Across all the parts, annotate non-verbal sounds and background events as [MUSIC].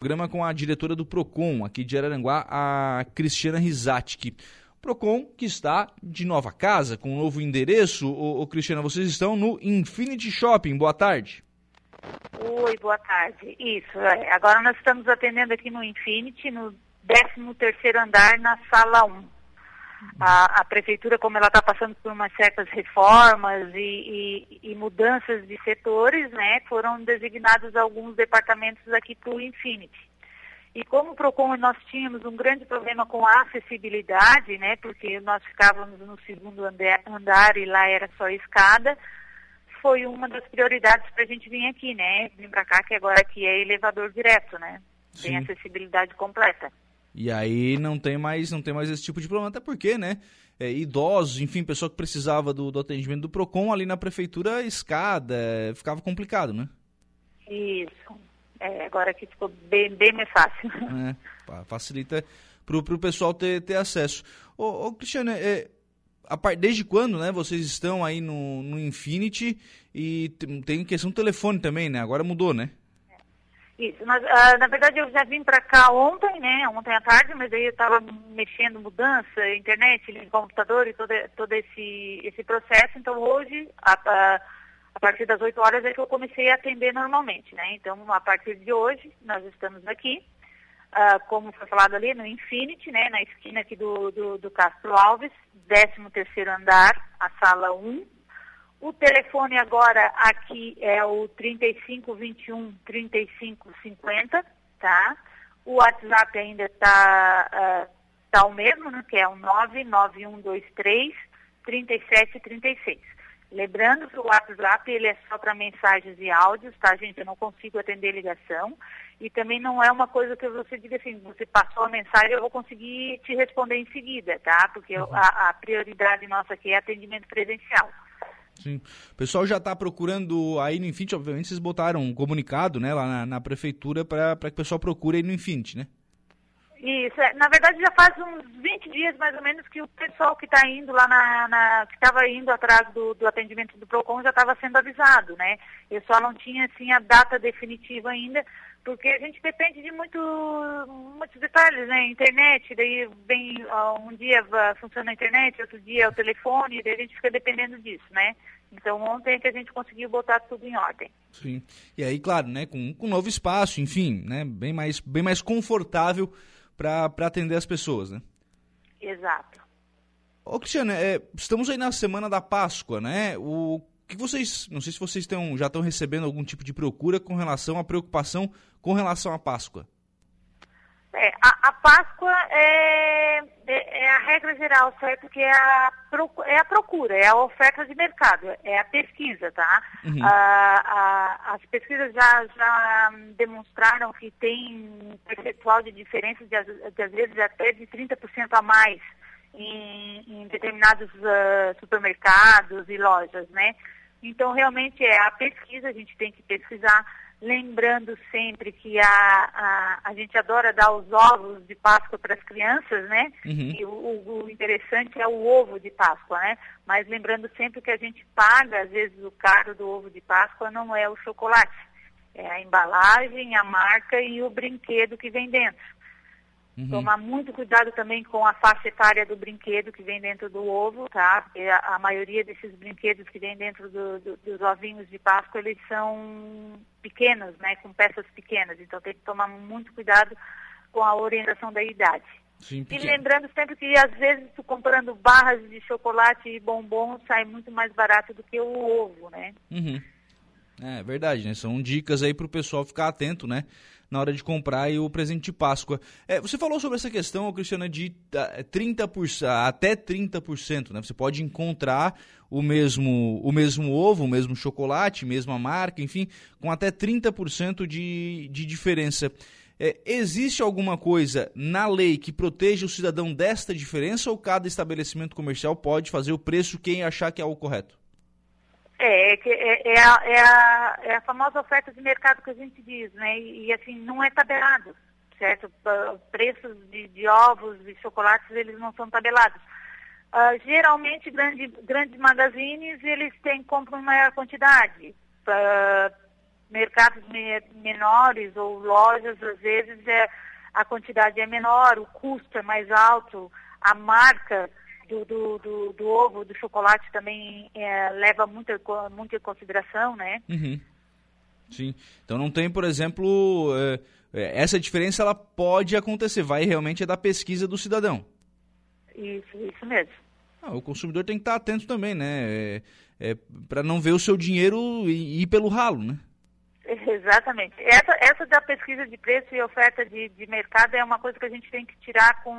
programa com a diretora do Procon aqui de Araranguá, a Cristiana Rizatti. Procon que está de nova casa, com um novo endereço. Ô, ô, Cristiana, vocês estão no Infinity Shopping. Boa tarde. Oi, boa tarde. Isso, é. agora nós estamos atendendo aqui no Infinity, no 13º andar, na sala 1. A, a prefeitura, como ela está passando por umas certas reformas e, e, e, mudanças de setores, né, foram designados alguns departamentos aqui para o Infinity. E como o PROCON nós tínhamos um grande problema com a acessibilidade, né, porque nós ficávamos no segundo andar e lá era só escada, foi uma das prioridades para a gente vir aqui, né, vir para cá, que agora aqui é elevador direto, né, Sim. tem acessibilidade completa. E aí não tem mais, não tem mais esse tipo de problema, até porque, né? É, idosos, enfim, pessoa que precisava do, do, atendimento do PROCON ali na prefeitura, escada, é, ficava complicado, né? Isso. É, agora aqui ficou bem, bem mais fácil. É, facilita para o pessoal ter, ter acesso. Ô, ô Cristiane, é, a, desde quando né, vocês estão aí no, no Infinity e tem questão do telefone também, né? Agora mudou, né? Isso, mas, uh, na verdade eu já vim para cá ontem, né, ontem à tarde, mas aí eu estava mexendo mudança, internet, computador e todo, todo esse, esse processo, então hoje, a, a, a, partir das 8 horas é que eu comecei a atender normalmente, né, então a partir de hoje nós estamos aqui, uh, como foi falado ali no Infinity, né, na esquina aqui do, do, do Castro Alves, 13º andar, a sala 1, o telefone agora aqui é o 3521 3550, tá? O WhatsApp ainda está uh, tá o mesmo, né, que é o 99123 3736. Lembrando que o WhatsApp ele é só para mensagens e áudios, tá, gente? Eu não consigo atender ligação. E também não é uma coisa que você diga assim, você passou a mensagem, eu vou conseguir te responder em seguida, tá? Porque uhum. a, a prioridade nossa aqui é atendimento presencial. Sim. O pessoal já está procurando aí no Infinity, obviamente vocês botaram um comunicado né, lá na, na prefeitura para que o pessoal procure aí no Infinity, né? Isso, é, na verdade já faz uns 20 dias mais ou menos que o pessoal que está indo lá na, na que estava indo atrás do, do, atendimento do PROCON já estava sendo avisado, né? Eu só não tinha assim a data definitiva ainda, porque a gente depende de muito, muitos detalhes, né? Internet, daí vem um dia funciona a internet, outro dia é o telefone, daí a gente fica dependendo disso, né? Então ontem é que a gente conseguiu botar tudo em ordem. Sim. E aí, claro, né, com, com um novo espaço, enfim, né, bem mais, bem mais confortável para atender as pessoas, né? Exato. Ô, Cristiana, é, estamos aí na semana da Páscoa, né? O que vocês, não sei se vocês tão, já estão recebendo algum tipo de procura com relação à preocupação com relação à Páscoa. É, a, a Páscoa é, é, é, a regra geral, certo? Que é a, é a procura, é a oferta de mercado, é a pesquisa, tá? Uhum. as pesquisas já, já demonstraram que tem um percentual de diferença de, de às vezes até de 30% a mais em, em determinados uh, supermercados e lojas, né? Então, realmente é a pesquisa, a gente tem que pesquisar, lembrando sempre que a, a, a gente adora dar os ovos de Páscoa para as crianças, né? Uhum. E o, o, interessante é o ovo de Páscoa, né? Mas lembrando sempre que a gente paga, às vezes, o caro do ovo de Páscoa não é o chocolate. É a embalagem, a marca e o brinquedo que vem dentro. Uhum. Tomar muito cuidado também com a faixa etária do brinquedo que vem dentro do ovo, tá? Porque a, a maioria desses brinquedos que vem dentro do, do, dos ovinhos de Páscoa, eles são pequenos, né? Com peças pequenas. Então tem que tomar muito cuidado com a orientação da idade. Sim, e lembrando sempre que às vezes tu comprando barras de chocolate e bombom sai muito mais barato do que o ovo, né? Uhum. É verdade, né? São dicas aí para o pessoal ficar atento, né? Na hora de comprar o presente de Páscoa. É, você falou sobre essa questão, Cristiana, de 30%, é, até 30%, né? Você pode encontrar o mesmo, o mesmo ovo, o mesmo chocolate, mesma marca, enfim, com até 30% de, de diferença. É, existe alguma coisa na lei que proteja o cidadão desta diferença ou cada estabelecimento comercial pode fazer o preço quem achar que é o correto? É, é, é, é, a, é, a, é a famosa oferta de mercado que a gente diz, né? E, e assim, não é tabelado, certo? Preços de, de, ovos e chocolates, eles não são tabelados. Uh, geralmente, grande, grandes magazines, eles têm, compram maior quantidade. Uh, mercados me menores ou lojas, às vezes é, a quantidade é menor, o custo é mais alto, a marca do, do, do, do ovo, do chocolate também é, leva muito, muito em consideração, né? Uhum. Sim. Então não tem, por exemplo, é, é, essa diferença ela pode acontecer, vai realmente é da pesquisa do cidadão. Isso, isso mesmo. Ah, o consumidor tem que estar atento também, né? É, é para não ver o seu dinheiro ir, ir pelo ralo, né? [LAUGHS] Exatamente. Essa, essa da pesquisa de preço e oferta de, de mercado é uma coisa que a gente tem que tirar com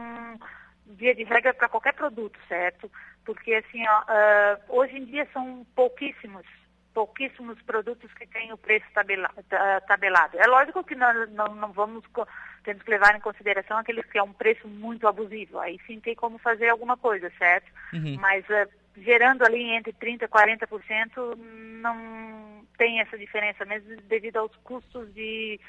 via de regra para qualquer produto, certo? Porque assim, ó, uh, hoje em dia são pouquíssimos, pouquíssimos produtos que têm o preço tabelado. É lógico que nós não, não vamos temos que levar em consideração aqueles que é um preço muito abusivo. Aí sim tem como fazer alguma coisa, certo? Uhum. Mas uh, gerando ali entre 30% e 40%, não tem essa diferença, mesmo devido aos custos de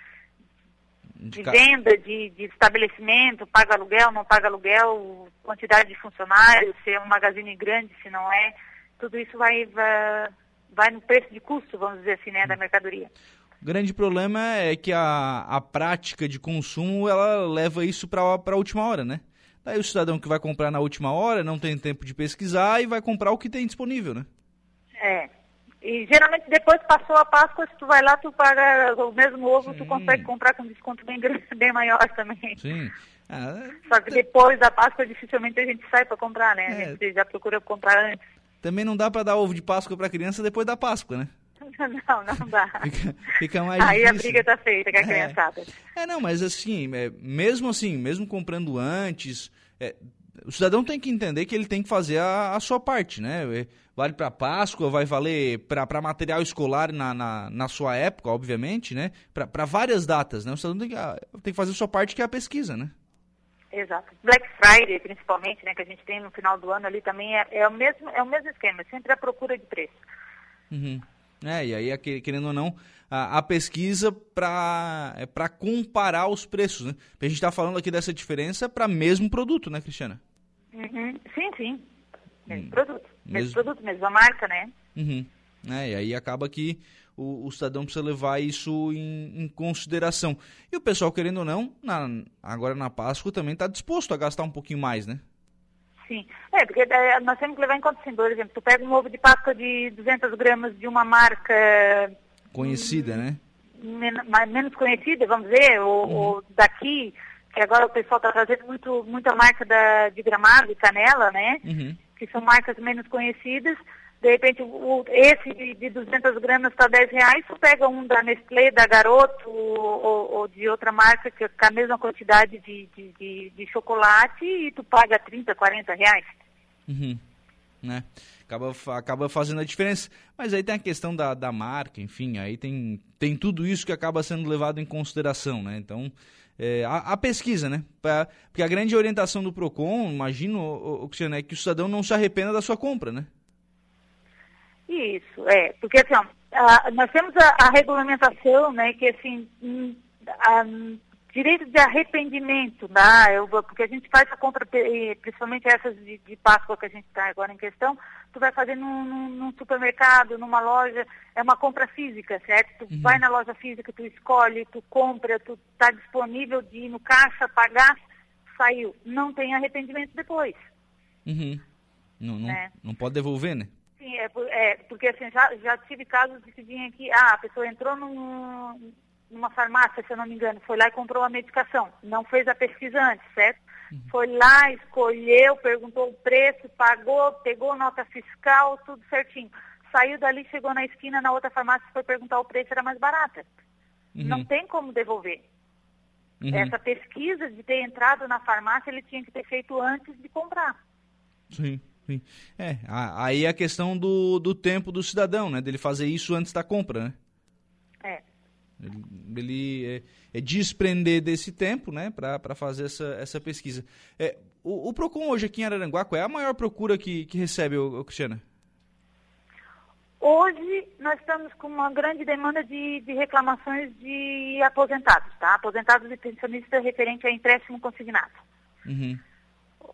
de, venda, de, de, estabelecimento, paga aluguel, não paga aluguel, quantidade de funcionários, se é um magazine grande, se não é, tudo isso vai, vai, vai no preço de custo, vamos dizer assim, né, da mercadoria. O grande problema é que a, a prática de consumo, ela leva isso para a última hora, né? Daí o cidadão que vai comprar na última hora não tem tempo de pesquisar e vai comprar o que tem disponível, né? É, e geralmente depois passou a Páscoa, se tu vai lá, tu paga o mesmo ovo, Sim. tu consegue comprar com desconto bem grande, [LAUGHS] bem maior também. Sim. [LAUGHS] Ah, Só que depois da Páscoa dificilmente a gente sai para comprar, né? É. A gente já procura comprar antes. Também não dá para dar ovo de Páscoa para criança depois da Páscoa, né? [LAUGHS] Não, não dá. Fica, fica mais Aí difícil. a briga tá feita com a é. criançada. É, não, mas assim, é, mesmo assim, mesmo comprando antes, é, o cidadão tem que entender que ele tem que fazer a, a sua parte, né? É, vale para Páscoa, vai valer para material escolar na, na, na, sua época, obviamente, né? Para várias datas, né? O cidadão tem que, ah, tem que fazer a sua parte, que é a pesquisa, né? Exato. Black Friday, principalmente, né? Que a gente tem no final do ano ali também, é, é o, mesmo, é o mesmo esquema, sempre a procura de preço. Uhum. É, e aí, querendo ou não, a, a pesquisa para é comparar os preços, né? A gente está falando aqui dessa diferença para mesmo produto, né, Cristiana? Uhum. Sim, sim. Mesmo hum. produto. Mesmo, mesmo produto, mesma marca, né? Uhum. É, e aí acaba que o, o cidadão precisa levar isso em, em, consideração. E o pessoal, querendo ou não, na, agora na Páscoa também está disposto a gastar um pouquinho mais, né? Sim. É, porque é, nós temos que levar em conta, assim, por exemplo, tu pega um ovo de Páscoa de 200 gramas de uma marca... Conhecida, hum, né? Men menos conhecida, vamos dizer, ou, uhum. ou daqui que agora o pessoal está trazendo muito, muita marca da, de gramado e canela, né? Uhum. Que são marcas menos conhecidas. De repente, o, esse de, de 200 gramas está 10 reais, tu pega um da Nestlé, da Garoto ou, ou de outra marca que com a mesma quantidade de, de, de, de, chocolate e tu paga 30, 40 reais. Uhum. Né? Acaba, acaba fazendo a diferença. Mas aí tem a questão da, da marca, enfim, aí tem, tem tudo isso que acaba sendo levado em consideração, né? Então, é, a, a, pesquisa, né? Pra, porque a grande orientação do PROCON, imagino, o, o, Cristiano, é que o cidadão não se arrependa da sua compra, né? Isso, é. Porque assim, ó, a, nós temos a, a, regulamentação, né, que assim, hum, direito de arrependimento, né? Eu, porque a gente faz a compra, principalmente essas de, de Páscoa que a gente está agora em questão, tu vai fazer num, num, num, supermercado, numa loja, é uma compra física, certo? Tu uhum. vai na loja física, tu escolhe, tu compra, tu está disponível de ir no caixa, pagar, saiu. Não tem arrependimento depois. Uhum. Não, não, é. não pode devolver, né? Sim, é, é porque assim, já, já tive casos de que vinha aqui, ah, a pessoa entrou num, numa farmácia, se eu não me engano, foi lá e comprou uma medicação. Não fez a pesquisa antes, certo? Uhum. Foi lá, escolheu, perguntou o preço, pagou, pegou nota fiscal, tudo certinho. Saiu dali, chegou na esquina, na outra farmácia, foi perguntar o preço, era mais barata. Uhum. Não tem como devolver. Uhum. Essa pesquisa de ter entrado na farmácia, ele tinha que ter feito antes de comprar. Sim. Sim. É, aí é a questão do, do tempo do cidadão, né? Dele fazer isso antes da compra, né? Ele, ele é, é, desprender desse tempo né, para fazer essa, essa pesquisa. É, o, o, PROCON hoje aqui em Araranguá, qual é a maior procura que, que recebe, o, o Cristiana? Hoje nós estamos com uma grande demanda de, de reclamações de aposentados, tá? Aposentados e pensionistas referente a empréstimo consignado. Uhum.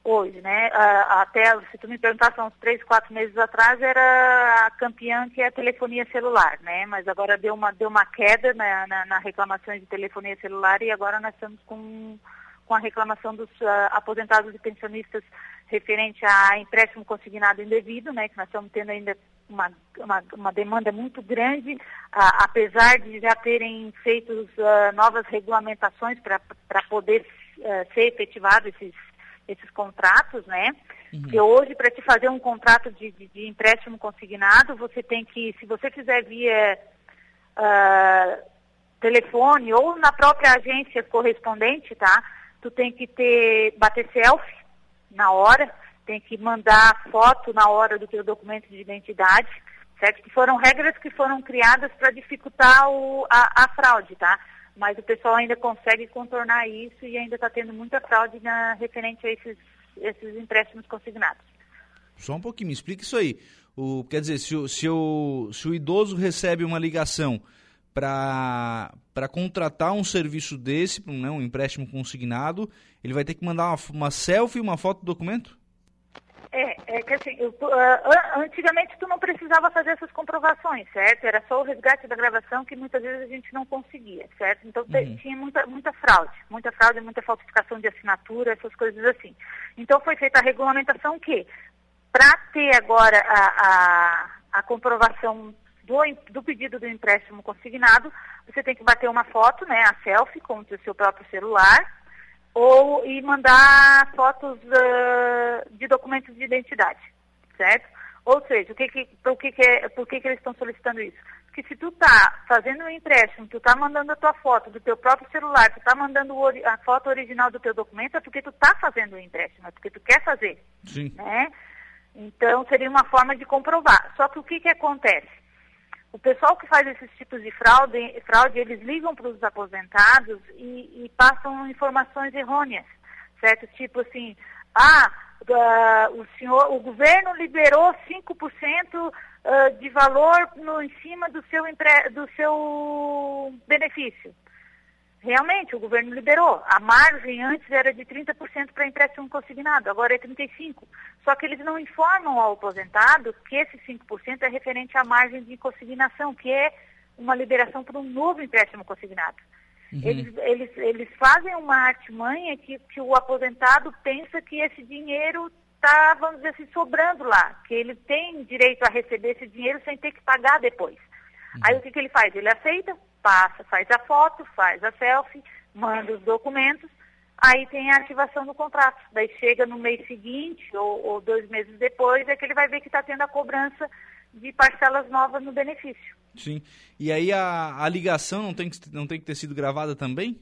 Hoje, né? até, se tu me perguntasse uns três, quatro meses atrás, era a campeã que é a telefonia celular, né? Mas agora deu uma, deu uma queda na, na, na reclamações de telefonia celular e agora nós estamos com, com a reclamação dos uh, aposentados e pensionistas referente a empréstimo consignado indevido, né? Que nós estamos tendo ainda uma, uma, uma demanda muito grande, uh, apesar de já terem feito uh, novas regulamentações para poder ser efetivado esses esses contratos, né? Uhum. Porque hoje, para te fazer um contrato de, de, de, empréstimo consignado, você tem que, se você fizer via uh, telefone ou na própria agência correspondente, tá? Tu tem que ter, bater selfie na hora, tem que mandar foto na hora do teu documento de identidade, certo? Que foram regras que foram criadas para dificultar o, a, a fraude, tá? Mas o pessoal ainda consegue contornar isso e ainda está tendo muita fraude na, referente a esses, esses empréstimos consignados. Só um pouquinho, me explica isso aí. O, quer dizer, se o, se, o, se o idoso recebe uma ligação para contratar um serviço desse, né, um empréstimo consignado, ele vai ter que mandar uma, uma selfie e uma foto do documento? É, é que assim, eu, uh, antigamente tu não precisava fazer essas comprovações, certo? Era só o resgate da gravação que muitas vezes a gente não conseguia, certo? Então uhum. tinha muita, muita fraude, muita fraude, muita falsificação de assinatura, essas coisas assim. Então foi feita a regulamentação que, para ter agora a, a, a comprovação do, do, pedido do empréstimo consignado, você tem que bater uma foto, né, a selfie com o seu próprio celular, ou e mandar fotos uh, de documentos de identidade, certo? Ou seja, o que que, por, que, que, é, por que, que eles estão solicitando isso? Porque se tu está fazendo um empréstimo, tu está mandando a tua foto do teu próprio celular, tu está mandando a foto original do teu documento, é porque tu está fazendo o empréstimo, é porque tu quer fazer. Sim. Né? Então, seria uma forma de comprovar. Só que o que, que acontece? O pessoal que faz esses tipos de fraude, fraude eles ligam para os aposentados e, e, passam informações errôneas, certo? Tipo assim, ah, uh, o senhor, o governo liberou 5% uh, de valor no, em cima do seu, do seu benefício. Realmente, o governo liberou. A margem antes era de 30% para empréstimo consignado, agora é 35%. Só que eles não informam ao aposentado que esse 5% é referente à margem de consignação, que é uma liberação para um novo empréstimo consignado. Uhum. Eles, eles, eles fazem uma artimanha que, que o aposentado pensa que esse dinheiro está, vamos dizer assim, sobrando lá, que ele tem direito a receber esse dinheiro sem ter que pagar depois. Uhum. Aí o que, que ele faz? Ele aceita, passa, faz a foto, faz a selfie, manda os documentos, aí tem a ativação do contrato. Daí chega no mês seguinte ou, ou dois meses depois, é que ele vai ver que está tendo a cobrança de parcelas novas no benefício. Sim. E aí a, a ligação não tem, que, não tem que ter sido gravada também?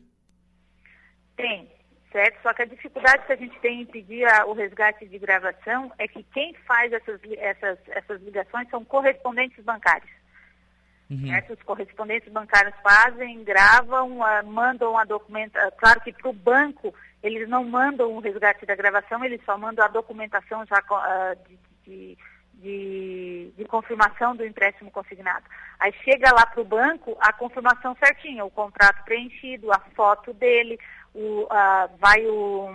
Tem, certo? Só que a dificuldade que a gente tem em pedir a, o resgate de gravação é que quem faz essas, essas, essas ligações são correspondentes bancários. Uhum. Que os correspondentes bancários fazem, gravam, uh, mandam a documentação. Claro que para o banco eles não mandam o resgate da gravação, eles só mandam a documentação já uh, de, de, de, de, confirmação do empréstimo consignado. Aí chega lá para o banco a confirmação certinha, o contrato preenchido, a foto dele, o, uh, vai o.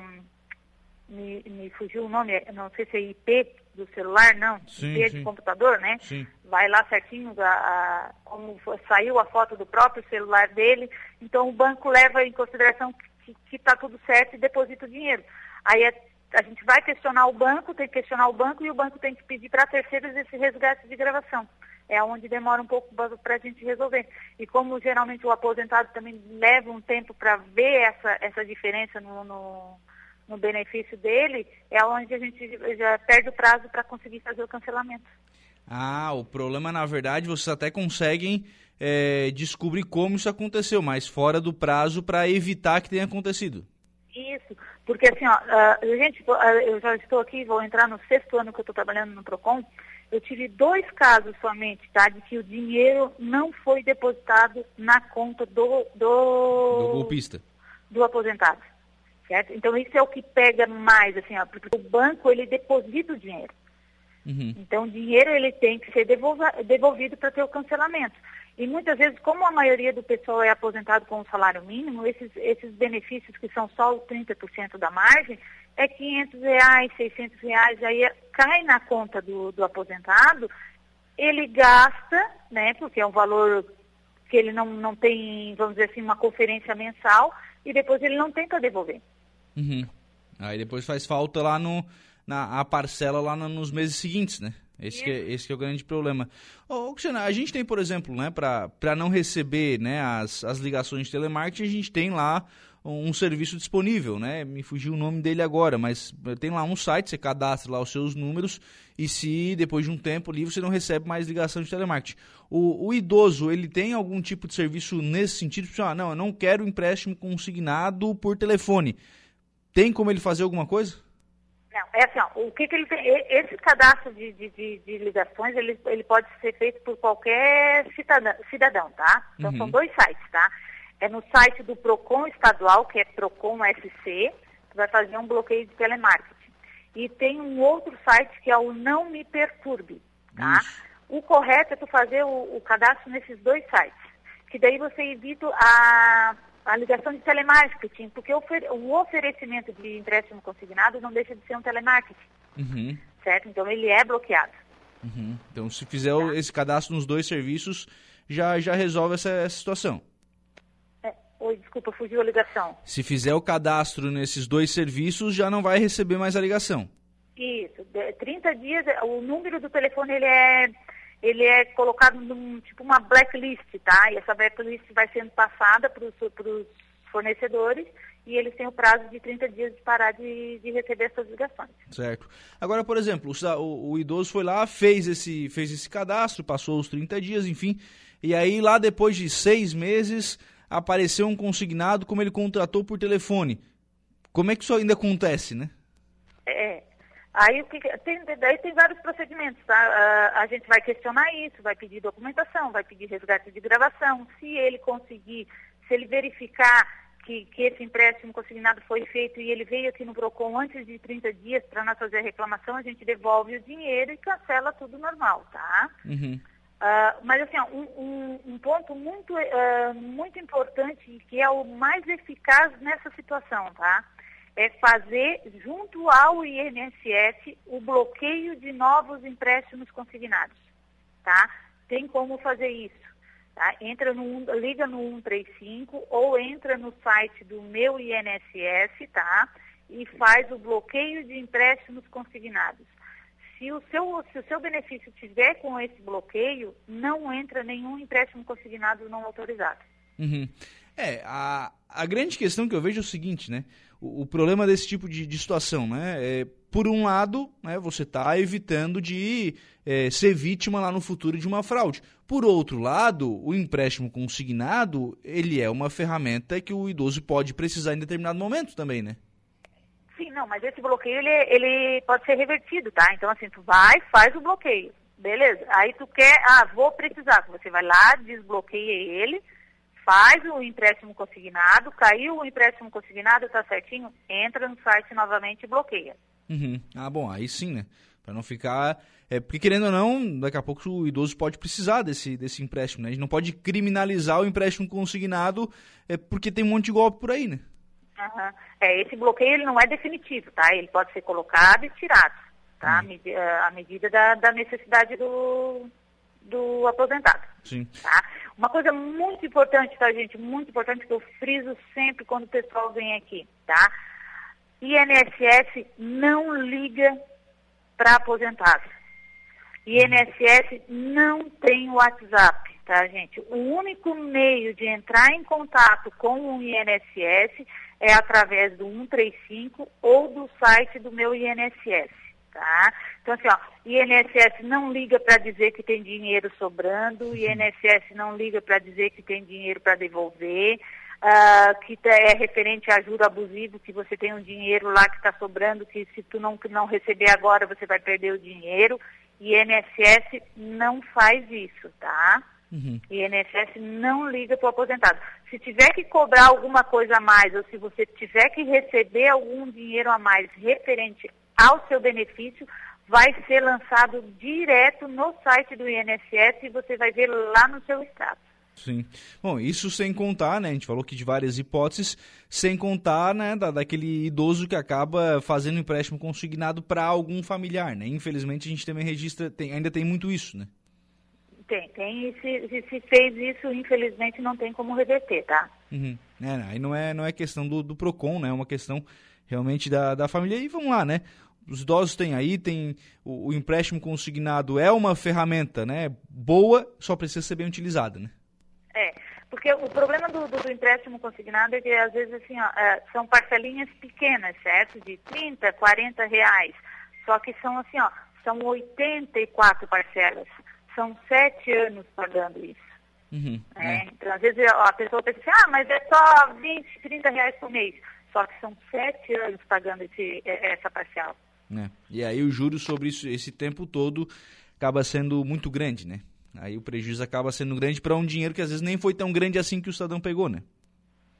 Me, me fugiu o nome, não sei se é IP do celular, não, sim, de computador, né? Sim vai lá certinho a, a, como saiu a foto do próprio celular dele, então o banco leva em consideração que está tudo certo e deposita o dinheiro. Aí é, a gente vai questionar o banco, tem que questionar o banco e o banco tem que pedir para terceiros esse resgate de gravação. É onde demora um pouco para a gente resolver. E como geralmente o aposentado também leva um tempo para ver essa, essa diferença no, no, no benefício dele, é onde a gente já perde o prazo para conseguir fazer o cancelamento. Ah, o problema, na verdade, vocês até conseguem é, descobrir como isso aconteceu, mas fora do prazo para evitar que tenha acontecido. Isso, porque assim, ó, uh, gente, eu já estou aqui, vou entrar no sexto ano que eu estou trabalhando no PROCON, eu tive dois casos somente, tá, de que o dinheiro não foi depositado na conta do... Do, do golpista. Do aposentado, certo? Então isso é o que pega mais, assim, ó, porque o banco, ele deposita o dinheiro. Uhum. Então, o dinheiro ele tem que ser devolvido para ter o cancelamento. E muitas vezes, como a maioria do pessoal é aposentado com o salário mínimo, esses, esses benefícios que são só o 30% da margem, é 500 reais, 600 reais, aí cai na conta do, do aposentado, ele gasta, né, porque é um valor que ele não, não tem, vamos dizer assim, uma conferência mensal, e depois ele não tem para devolver. Uhum. Aí depois faz falta lá no, na a parcela lá no, nos meses seguintes, né? Esse, que é, esse que é o grande problema. Ô, Cristiana, a gente tem, por exemplo, né, para não receber né, as, as ligações de telemarketing, a gente tem lá um serviço disponível, né? Me fugiu o nome dele agora, mas tem lá um site, você cadastra lá os seus números e se depois de um tempo ali você não recebe mais ligação de telemarketing. O, o idoso, ele tem algum tipo de serviço nesse sentido? Tipo, ah, não, eu não quero empréstimo consignado por telefone. Tem como ele fazer alguma coisa? Não, é assim, ó, o que, que ele tem, esse cadastro de, de, de, de, ligações, ele, ele pode ser feito por qualquer cidadão, cidadão tá? Então uhum. são dois sites, tá? É no site do PROCON estadual, que é PROCON SC, que vai fazer um bloqueio de telemarketing. E tem um outro site que é o Não Me Perturbe, tá? Isso. O correto é tu fazer o, o cadastro nesses dois sites, que daí você evita a a ligação de telemarketing, porque o oferecimento de empréstimo consignado não deixa de ser um telemarketing. Uhum. Certo? Então ele é bloqueado. Uhum. Então se fizer tá. esse cadastro nos dois serviços, já, já resolve essa, essa situação. É, oi, desculpa, fugiu a ligação. Se fizer o cadastro nesses dois serviços, já não vai receber mais a ligação. Isso, 30 dias, o número do telefone ele é ele é colocado num tipo uma blacklist, tá? E essa blacklist vai sendo passada para os fornecedores e eles têm o prazo de 30 dias de parar de, de receber essas ligações. Certo. Agora, por exemplo, o, o, idoso foi lá, fez esse, fez esse cadastro, passou os 30 dias, enfim, e aí lá depois de seis meses apareceu um consignado como ele contratou por telefone. Como é que isso ainda acontece, né? É, Aí tem, daí tem vários procedimentos, tá? A, gente vai questionar isso, vai pedir documentação, vai pedir resgate de gravação. Se ele conseguir, se ele verificar que, que esse empréstimo consignado foi feito e ele veio aqui no PROCON antes de 30 dias para nós fazer a reclamação, a gente devolve o dinheiro e cancela tudo normal, tá? Uhum. Uh, mas assim, um, um, um ponto muito, uh, muito importante que é o mais eficaz nessa situação, tá? É fazer, junto ao INSS, o bloqueio de novos empréstimos consignados. Tá? Tem como fazer isso. Tá? Entra no, liga no 135 ou entra no site do meu INSS tá? e faz o bloqueio de empréstimos consignados. Se o, seu, se o seu benefício tiver com esse bloqueio, não entra nenhum empréstimo consignado não autorizado. Uhum. É, a, a grande questão que eu vejo é o seguinte, né? O, problema desse tipo de, de situação, né? É, por um lado, né, você está evitando de é, ser vítima lá no futuro de uma fraude. Por outro lado, o empréstimo consignado, ele é uma ferramenta que o idoso pode precisar em determinado momento também, né? Sim, não, mas esse bloqueio, ele, ele pode ser revertido, tá? Então, assim, tu vai, faz o bloqueio, beleza? Aí tu quer, ah, vou precisar, você vai lá, desbloqueia ele, faz o empréstimo consignado, caiu o empréstimo consignado, está certinho, entra no site novamente e bloqueia. Uhum. Ah, bom, aí sim, né? Para não ficar. É, porque querendo ou não, daqui a pouco o idoso pode precisar desse, desse empréstimo, né? A gente não pode criminalizar o empréstimo consignado é, porque tem um monte de golpe por aí, né? Uhum. É, esse bloqueio ele não é definitivo, tá? Ele pode ser colocado e tirado, tá? Uhum. À medida da, da necessidade do, do aposentado. Sim. Tá? Uma coisa muito importante, tá, gente? Muito importante que eu friso sempre quando o pessoal vem aqui, tá? INSS não liga para aposentados. INSS não tem WhatsApp, tá, gente? O único meio de entrar em contato com o INSS é através do 135 ou do site do meu INSS tá? Então, assim, ó, INSS não liga para dizer que tem dinheiro sobrando, INSS não liga para dizer que tem dinheiro para devolver, uh, que é referente a juro abusivo, que você tem um dinheiro lá que está sobrando, que se tu não, não receber agora, você vai perder o dinheiro. INSS não faz isso, tá? Uhum. INSS não liga para o aposentado. Se tiver que cobrar alguma coisa a mais, ou se você tiver que receber algum dinheiro a mais referente ao seu benefício, vai ser lançado direto no site do INSS e você vai ver lá no seu estado. Sim. Bom, isso sem contar, né? A gente falou aqui de várias hipóteses, sem contar, né, da, daquele idoso que acaba fazendo empréstimo consignado para algum familiar, né? Infelizmente a gente também registra, tem, ainda tem muito isso, né? Tem, tem. E se, se fez isso, infelizmente não tem como reverter, tá? Uhum. É, aí não é, não é questão do, do PROCON, né? É uma questão realmente da, da família. E vamos lá, né? Os idosos têm aí, tem o, o empréstimo consignado é uma ferramenta, né? Boa, só precisa ser bem utilizada, né? É, porque o problema do, do, do empréstimo consignado é que às vezes assim, ó, é, são parcelinhas pequenas, certo? De 30, 40 reais. Só que são assim, ó, são 84 parcelas. São sete anos pagando isso. Uhum, é, é. Então, às vezes a pessoa pensa assim, ah, mas é só 20, 30 reais por mês. Só que são sete anos pagando esse, é, essa parcial. É. E aí o juros sobre isso, esse tempo todo acaba sendo muito grande, né? Aí o prejuízo acaba sendo grande para um dinheiro que às vezes nem foi tão grande assim que o cidadão pegou, né?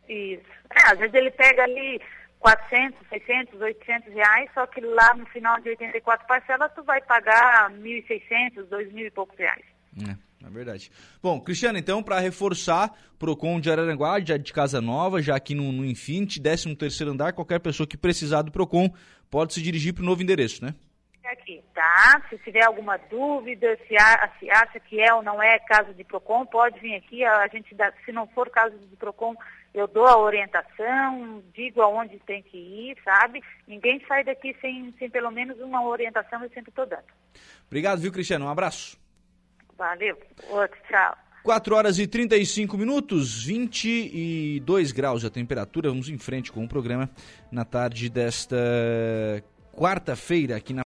Isso. É, às vezes ele pega ali 400, 600, 800 reais, só que lá no final de 84 parcelas tu vai pagar 1.600, 2.000 e poucos reais. É, é verdade. Bom, Cristiano, então, para reforçar, Procon de Araranguá, já de Casa Nova, já aqui no, no Infinity, 13 terceiro andar, qualquer pessoa que precisar do Procon pode se dirigir para o novo endereço, né? aqui, tá? Se tiver alguma dúvida, se, se, acha que é ou não é caso de PROCON, pode vir aqui, a gente dá, se não for caso de PROCON, eu dou a orientação, digo aonde tem que ir, sabe? Ninguém sai daqui sem, sem pelo menos uma orientação, eu sempre estou dando. Obrigado, viu, Cristiano? Um abraço. Valeu. Outro, tchau. 4 horas e 35 minutos, 22 graus a temperatura. Vamos em frente com o programa na tarde desta quarta-feira aqui na